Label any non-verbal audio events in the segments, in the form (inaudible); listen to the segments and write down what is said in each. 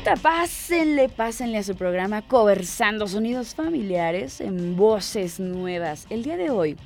Pásenle, pásenle a su programa Conversando Sonidos Familiares en voces nuevas. El día de hoy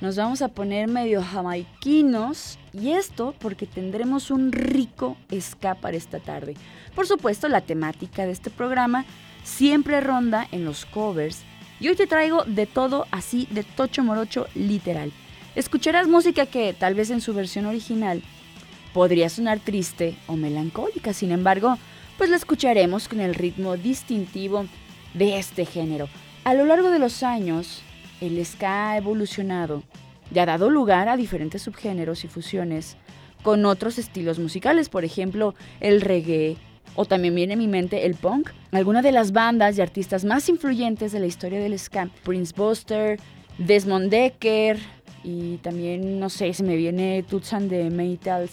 nos vamos a poner medio jamaiquinos y esto porque tendremos un rico escapar esta tarde. Por supuesto, la temática de este programa siempre ronda en los covers y hoy te traigo de todo así de tocho morocho literal. Escucharás música que tal vez en su versión original podría sonar triste o melancólica, sin embargo, pues la escucharemos con el ritmo distintivo de este género. A lo largo de los años, el ska ha evolucionado y ha dado lugar a diferentes subgéneros y fusiones con otros estilos musicales, por ejemplo, el reggae, o también viene a mi mente el punk. Algunas de las bandas y artistas más influyentes de la historia del ska, Prince Buster, Desmond Decker y también, no sé, se me viene Tutsan de Metals.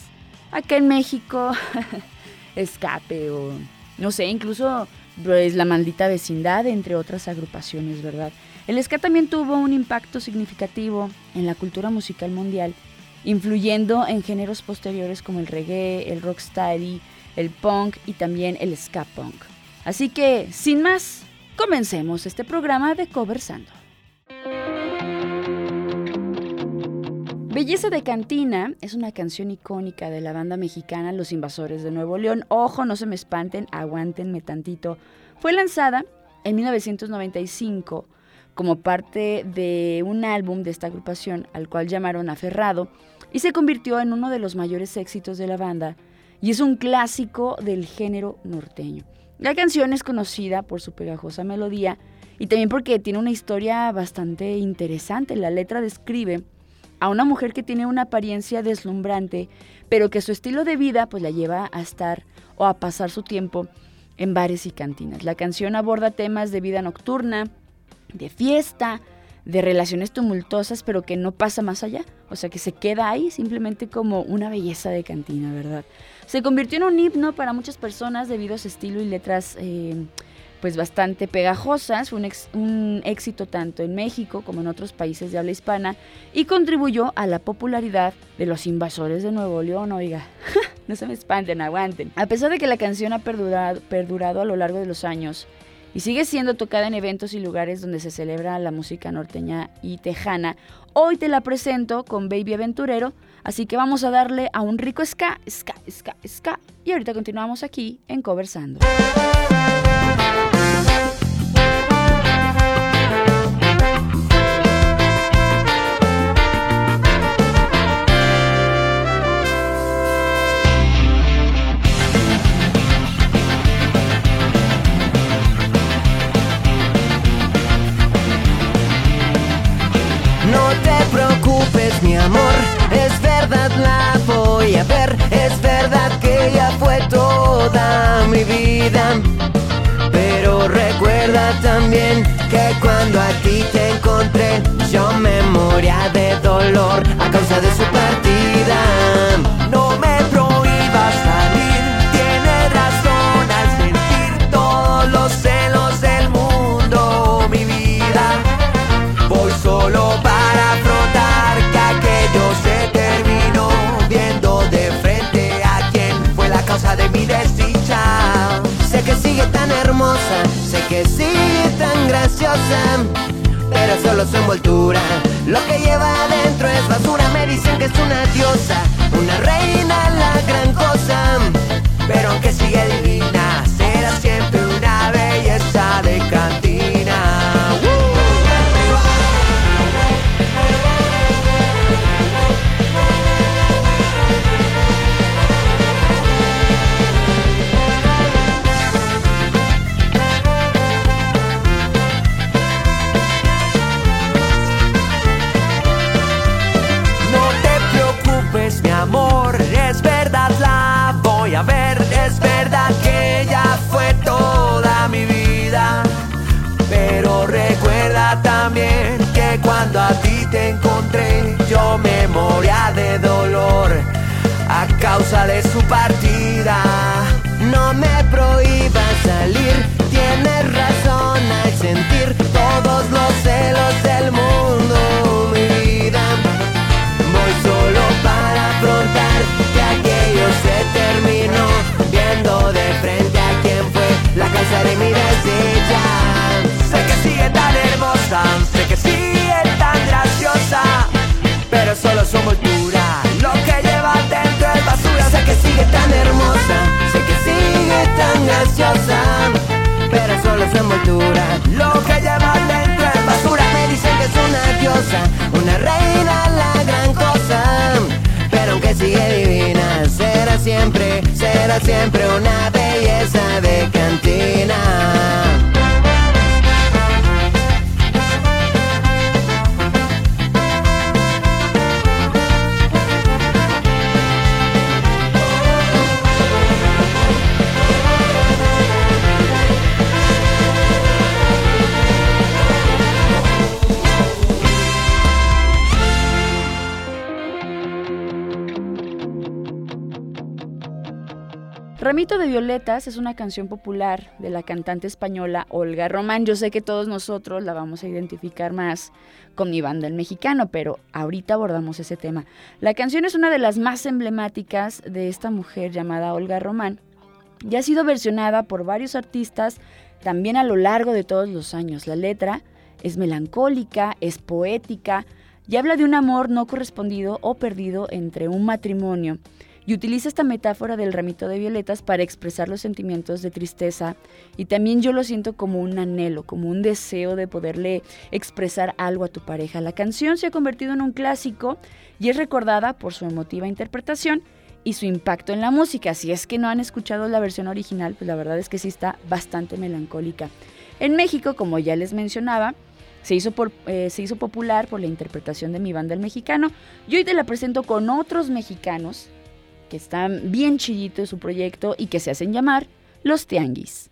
Acá en México, (laughs) Escape o, no sé, incluso pues, La Maldita Vecindad, entre otras agrupaciones, ¿verdad? El ska también tuvo un impacto significativo en la cultura musical mundial, influyendo en géneros posteriores como el reggae, el rocksteady, el punk y también el ska punk. Así que, sin más, comencemos este programa de Conversando. Belleza de Cantina es una canción icónica de la banda mexicana Los Invasores de Nuevo León. Ojo, no se me espanten, aguántenme tantito. Fue lanzada en 1995 como parte de un álbum de esta agrupación al cual llamaron Aferrado y se convirtió en uno de los mayores éxitos de la banda y es un clásico del género norteño. La canción es conocida por su pegajosa melodía y también porque tiene una historia bastante interesante. La letra describe a una mujer que tiene una apariencia deslumbrante, pero que su estilo de vida pues la lleva a estar o a pasar su tiempo en bares y cantinas. La canción aborda temas de vida nocturna, de fiesta, de relaciones tumultuosas, pero que no pasa más allá. O sea, que se queda ahí simplemente como una belleza de cantina, ¿verdad? Se convirtió en un himno para muchas personas debido a su estilo y letras eh, pues bastante pegajosas, fue un, éxito tanto en México como en otros países de habla hispana y contribuyó a la popularidad de los invasores de Nuevo León, oiga, (laughs) no se me espanten, aguanten. A pesar de que la canción ha perdurado, perdurado a lo largo de los años y sigue siendo tocada en eventos y lugares donde se celebra la música norteña y tejana, hoy te la presento con Baby Aventurero, así que vamos a darle a un rico ska, ska, ska, ska y ahorita continuamos aquí en Conversando. Pero recuerda también que cuando a ti te encontré, yo me moría de dolor a causa de su partida. Pero solo su envoltura. Lo que lleva adentro es basura, me dicen que es una diosa, una reina, la gran cosa. Pero aunque sigue divina, será siempre una belleza de cantina. Dolor a causa de su partida. No me prohíba salir, tienes razón al sentir todos los celos del mundo, mi vida. Voy solo para afrontar que aquello se terminó, viendo de frente a quien fue la causa de mi desdicha. Sé que sigue tan hermosa, sé que sigue tan graciosa, pero solo su envoltura, siempre una belleza de De Violetas es una canción popular de la cantante española Olga Román. Yo sé que todos nosotros la vamos a identificar más con mi banda el mexicano, pero ahorita abordamos ese tema. La canción es una de las más emblemáticas de esta mujer llamada Olga Román y ha sido versionada por varios artistas también a lo largo de todos los años. La letra es melancólica, es poética y habla de un amor no correspondido o perdido entre un matrimonio y utiliza esta metáfora del ramito de violetas para expresar los sentimientos de tristeza y también yo lo siento como un anhelo, como un deseo de poderle expresar algo a tu pareja. La canción se ha convertido en un clásico y es recordada por su emotiva interpretación y su impacto en la música. Si es que no han escuchado la versión original, pues la verdad es que sí está bastante melancólica. En México, como ya les mencionaba, se hizo, eh, se hizo popular por la interpretación de mi banda el mexicano. Y hoy te la presento con otros mexicanos que están bien chillitos su proyecto y que se hacen llamar Los Tianguis.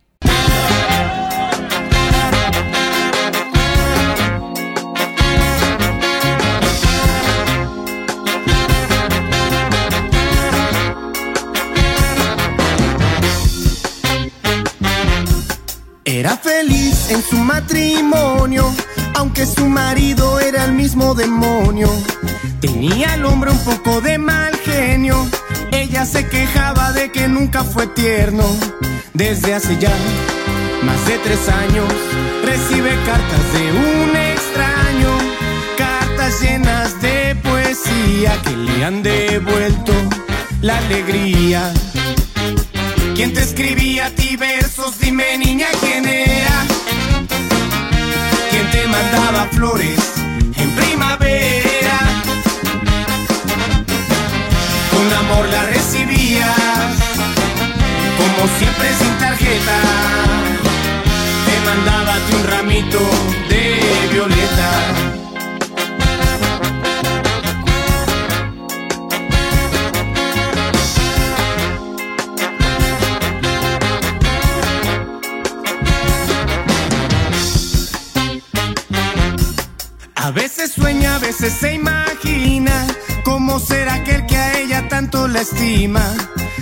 Era feliz en su matrimonio, aunque su marido era el mismo demonio. Tenía al hombre un poco de mal genio, ella se quejaba de que nunca fue tierno. Desde hace ya más de tres años recibe cartas de un extraño, cartas llenas de poesía que le han devuelto la alegría. ¿Quién te escribía a ti versos? Dime niña quién era. ¿Quién te mandaba flores en primavera? Amor la recibías, como siempre sin tarjeta. Te ti un ramito de violeta. A veces sueña, a veces se imagina cómo será aquel que a ella la estima.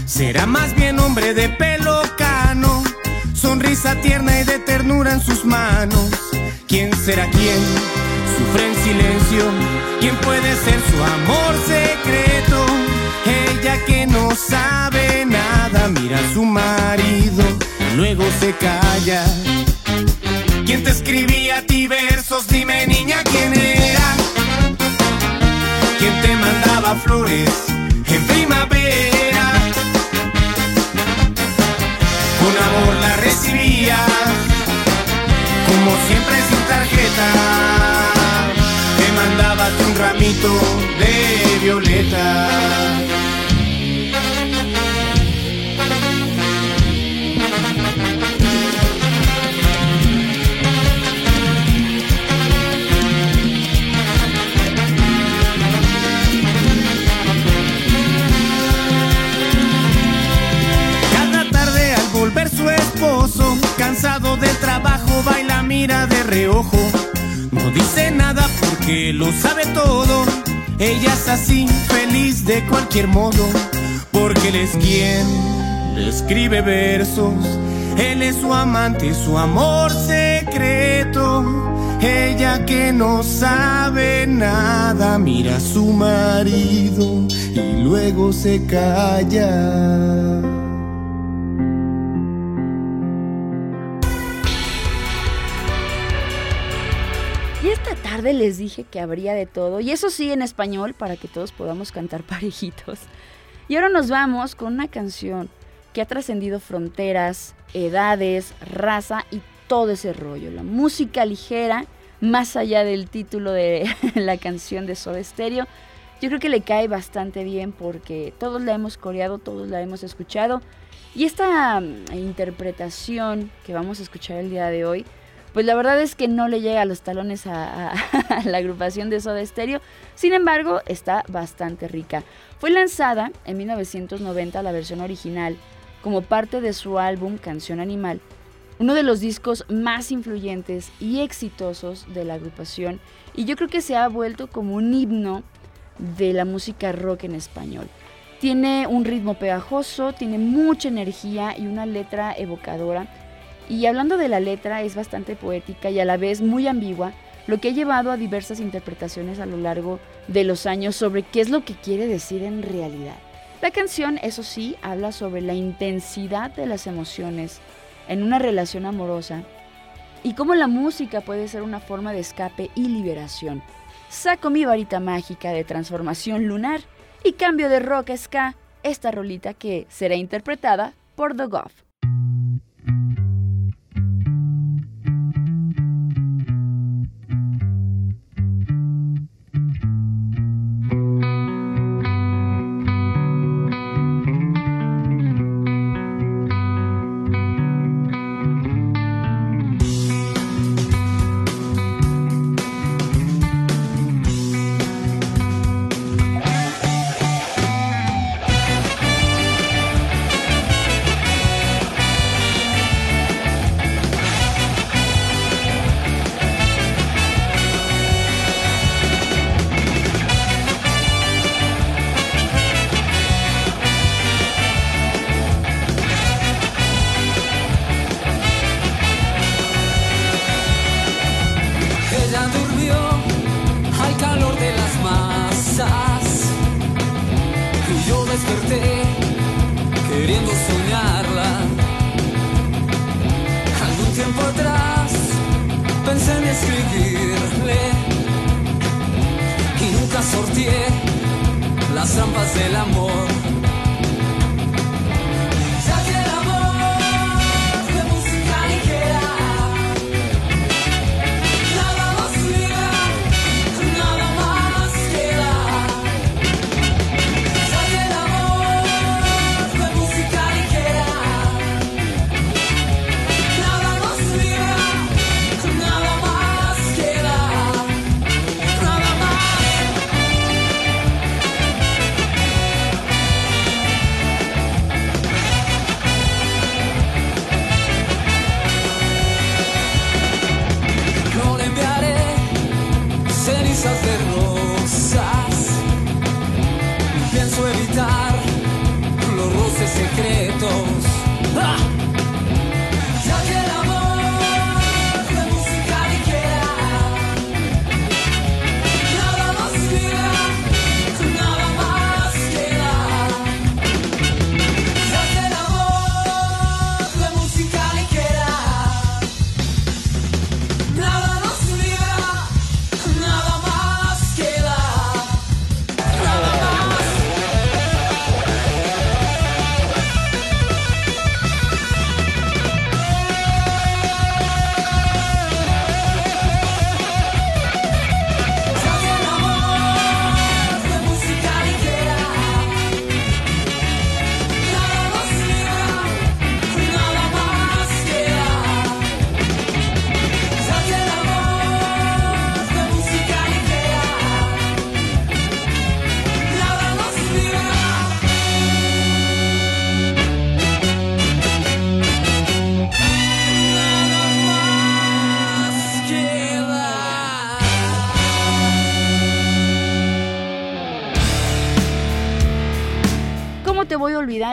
Será más bien hombre de pelo cano, sonrisa tierna y de ternura en sus manos. ¿Quién será quién? Sufre en silencio. ¿Quién puede ser su amor secreto? Ella que no sabe nada, mira a su marido, luego se calla. ¿Quién te escribía a ti versos? Dime niña quién era. ¿Quién te mandaba flores Con amor la recibías, como siempre sin tarjeta. Te mandaba un ramito de violeta. Reojo. No dice nada porque lo sabe todo. Ella es así, feliz de cualquier modo. Porque él es quien le escribe versos. Él es su amante, su amor secreto. Ella que no sabe nada mira a su marido y luego se calla. Y esta tarde les dije que habría de todo, y eso sí en español para que todos podamos cantar (laughs) parejitos. Y ahora nos vamos con una canción que ha trascendido fronteras, edades, raza y todo ese rollo. La música ligera, más allá del título de (laughs) la canción de Soda Stereo, yo creo que le cae bastante bien porque todos la hemos coreado, todos la hemos escuchado. Y esta mm, interpretación que vamos a escuchar el día de hoy, pues la verdad es que no le llega a los talones (laughs) a, la agrupación de Soda Stereo. Sin embargo, está bastante rica. Fue lanzada en 1990 la versión original como parte de su álbum Canción Animal, uno de los discos más influyentes y exitosos de la agrupación y yo creo que se ha vuelto como un himno de la música rock en español. Tiene un ritmo pegajoso, tiene mucha energía y una letra evocadora. Y hablando de la letra, es bastante poética y a la vez muy ambigua, lo que ha llevado a diversas interpretaciones a lo largo de los años sobre qué es lo que quiere decir en realidad. La canción, eso sí, habla sobre la intensidad de las emociones en una relación amorosa y cómo la música puede ser una forma de escape y liberación. Saco mi varita mágica de transformación lunar y cambio de rock a ska esta rolita que será interpretada por The Goff. tiempo atrás pensé en escribirle y nunca sortié las trampas del amor.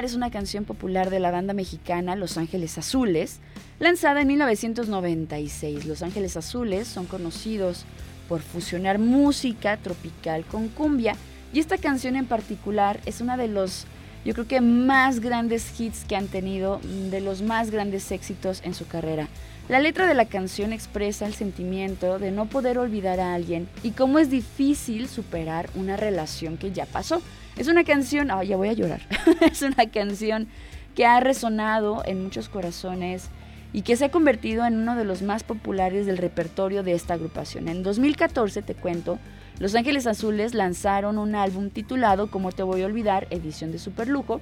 Es una canción popular de la banda mexicana Los Ángeles Azules, lanzada en 1996. Los Ángeles Azules son conocidos por fusionar música tropical con cumbia y esta canción en particular es una de los, yo creo que más grandes hits que han tenido, de los más grandes éxitos en su carrera. La letra de la canción expresa el sentimiento de no poder olvidar a alguien y cómo es difícil superar una relación que ya pasó. Es una canción, ah, ya voy a llorar, (laughs) es una canción que ha resonado en muchos corazones y que se ha convertido en uno de los más populares del repertorio de esta agrupación. En 2014, te cuento, Los Ángeles Azules lanzaron un álbum titulado Como te voy a olvidar, edición de Superlujo,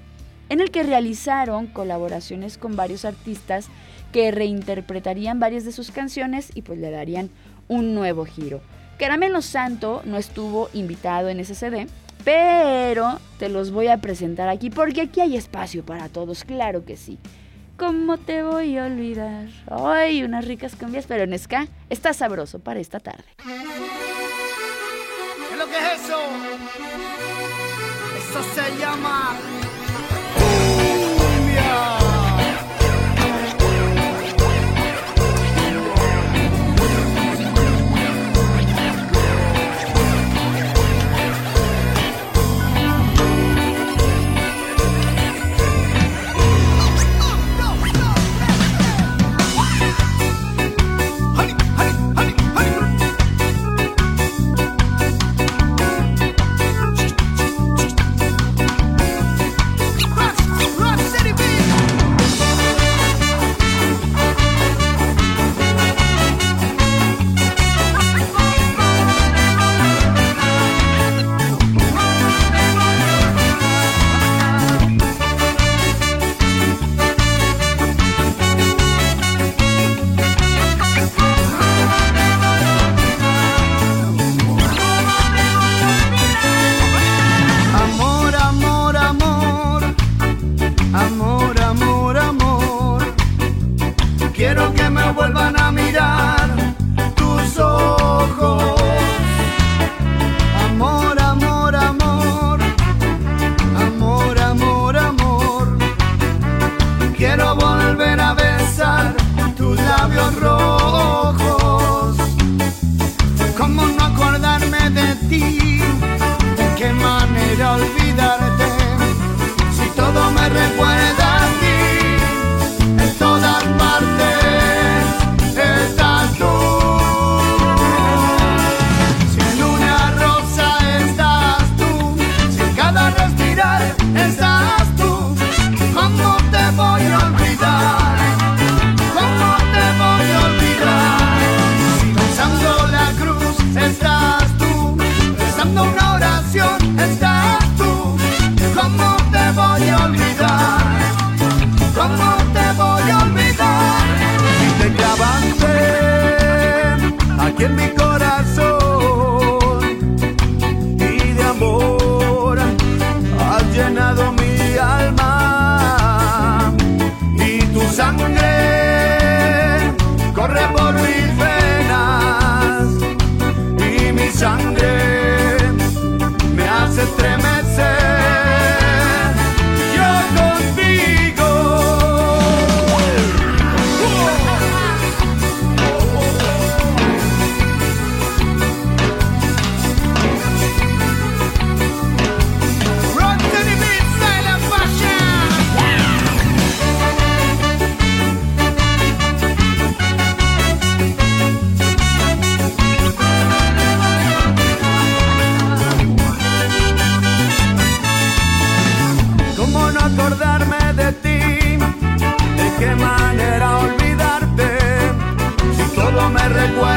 en el que realizaron colaboraciones con varios artistas que reinterpretarían varias de sus canciones y pues le darían un nuevo giro. Caramelo Santo no estuvo invitado en ese CD, pero te los voy a presentar aquí porque aquí hay espacio para todos, claro que sí. ¿Cómo te voy a olvidar? Ay, unas ricas cumbias, pero en está sabroso para esta tarde. ¿Qué es lo que es eso? Eso se llama me recuerda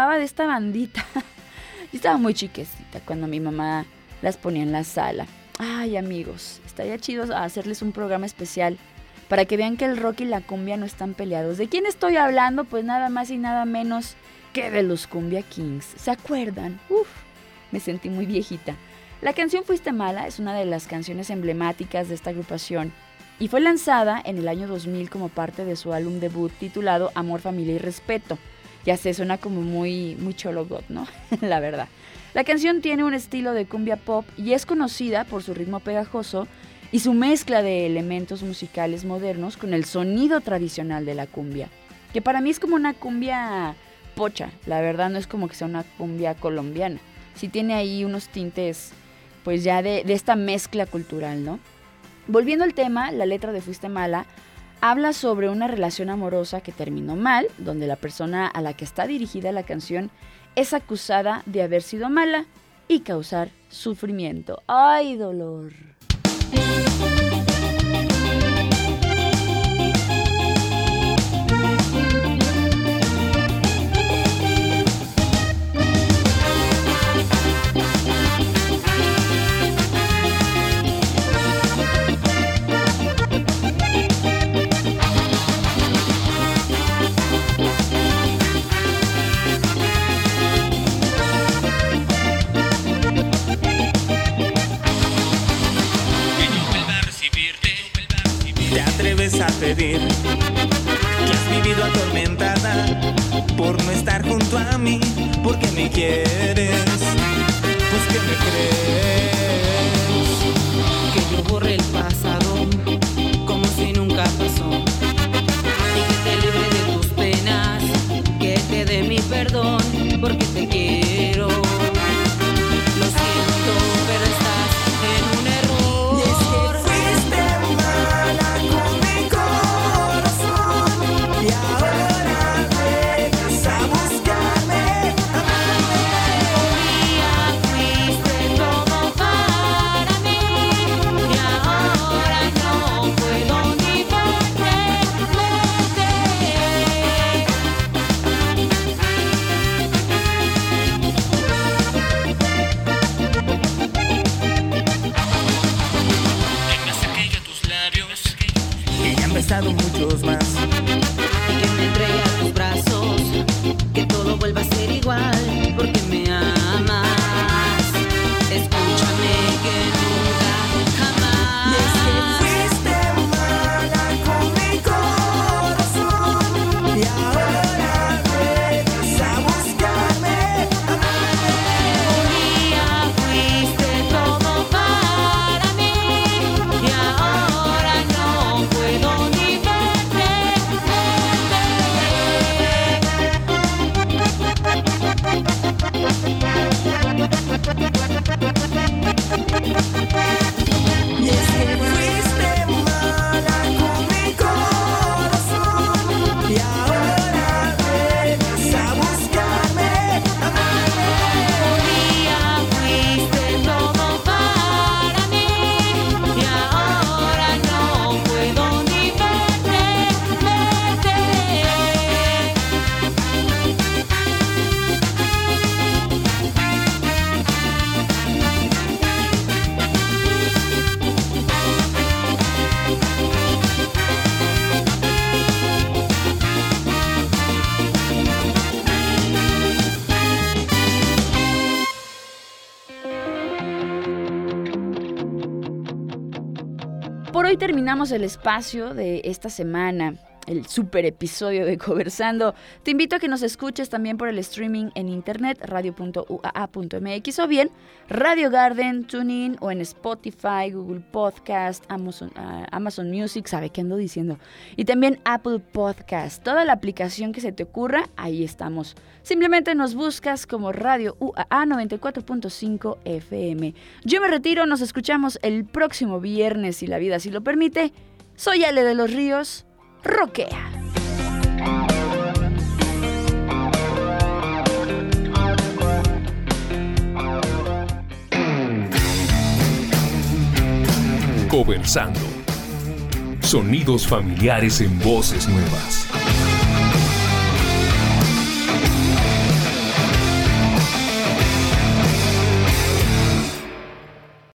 acordaba de esta bandita. (laughs) Yo estaba muy chiquecita cuando mi mamá las ponía en la sala. Ay, amigos, estaría chido hacerles un programa especial para que vean que el rock y la cumbia no están peleados. ¿De quién estoy hablando? Pues nada más y nada menos que de los Cumbia Kings. ¿Se acuerdan? Uf, me sentí muy viejita. La canción Fuiste Mala es una de las canciones emblemáticas de esta agrupación y fue lanzada en el año 2000 como parte de su álbum debut titulado Amor, Familia y Respeto. Ya se suena como muy, muy cholo ¿no? (laughs) la verdad. La canción tiene un estilo de cumbia pop y es conocida por su ritmo pegajoso y su mezcla de elementos musicales modernos con el sonido tradicional de la cumbia, que para mí es como una cumbia pocha, la verdad no es como que sea una cumbia colombiana, sí tiene ahí unos tintes pues ya de, de esta mezcla cultural, ¿no? Volviendo al tema, la letra de Fuiste Mala habla sobre una relación amorosa que terminó mal, donde la persona a la que está dirigida la canción es acusada de haber sido mala y causar sufrimiento. ¡Ay, dolor! Que has vivido atormentada por no estar junto a mí, porque me quieres, pues que me crees. Muchos más. Que me entregue el espacio de esta semana, el super episodio de Conversando. Te invito a que nos escuches también por el streaming en internet, radio.uaa.mx o bien Radio Garden, TuneIn o en Spotify, Google Podcast, Amazon, ah, Amazon Music, ¿sabe qué ando diciendo? Y también Apple Podcast. Toda la aplicación que se te ocurra, ahí estamos. Simplemente nos buscas como Radio UAA 94.5 FM. Yo me retiro, nos escuchamos el próximo viernes si la vida así lo permite. Soy Ale de los Ríos, roquea. Conversando. Sonidos familiares en voces nuevas.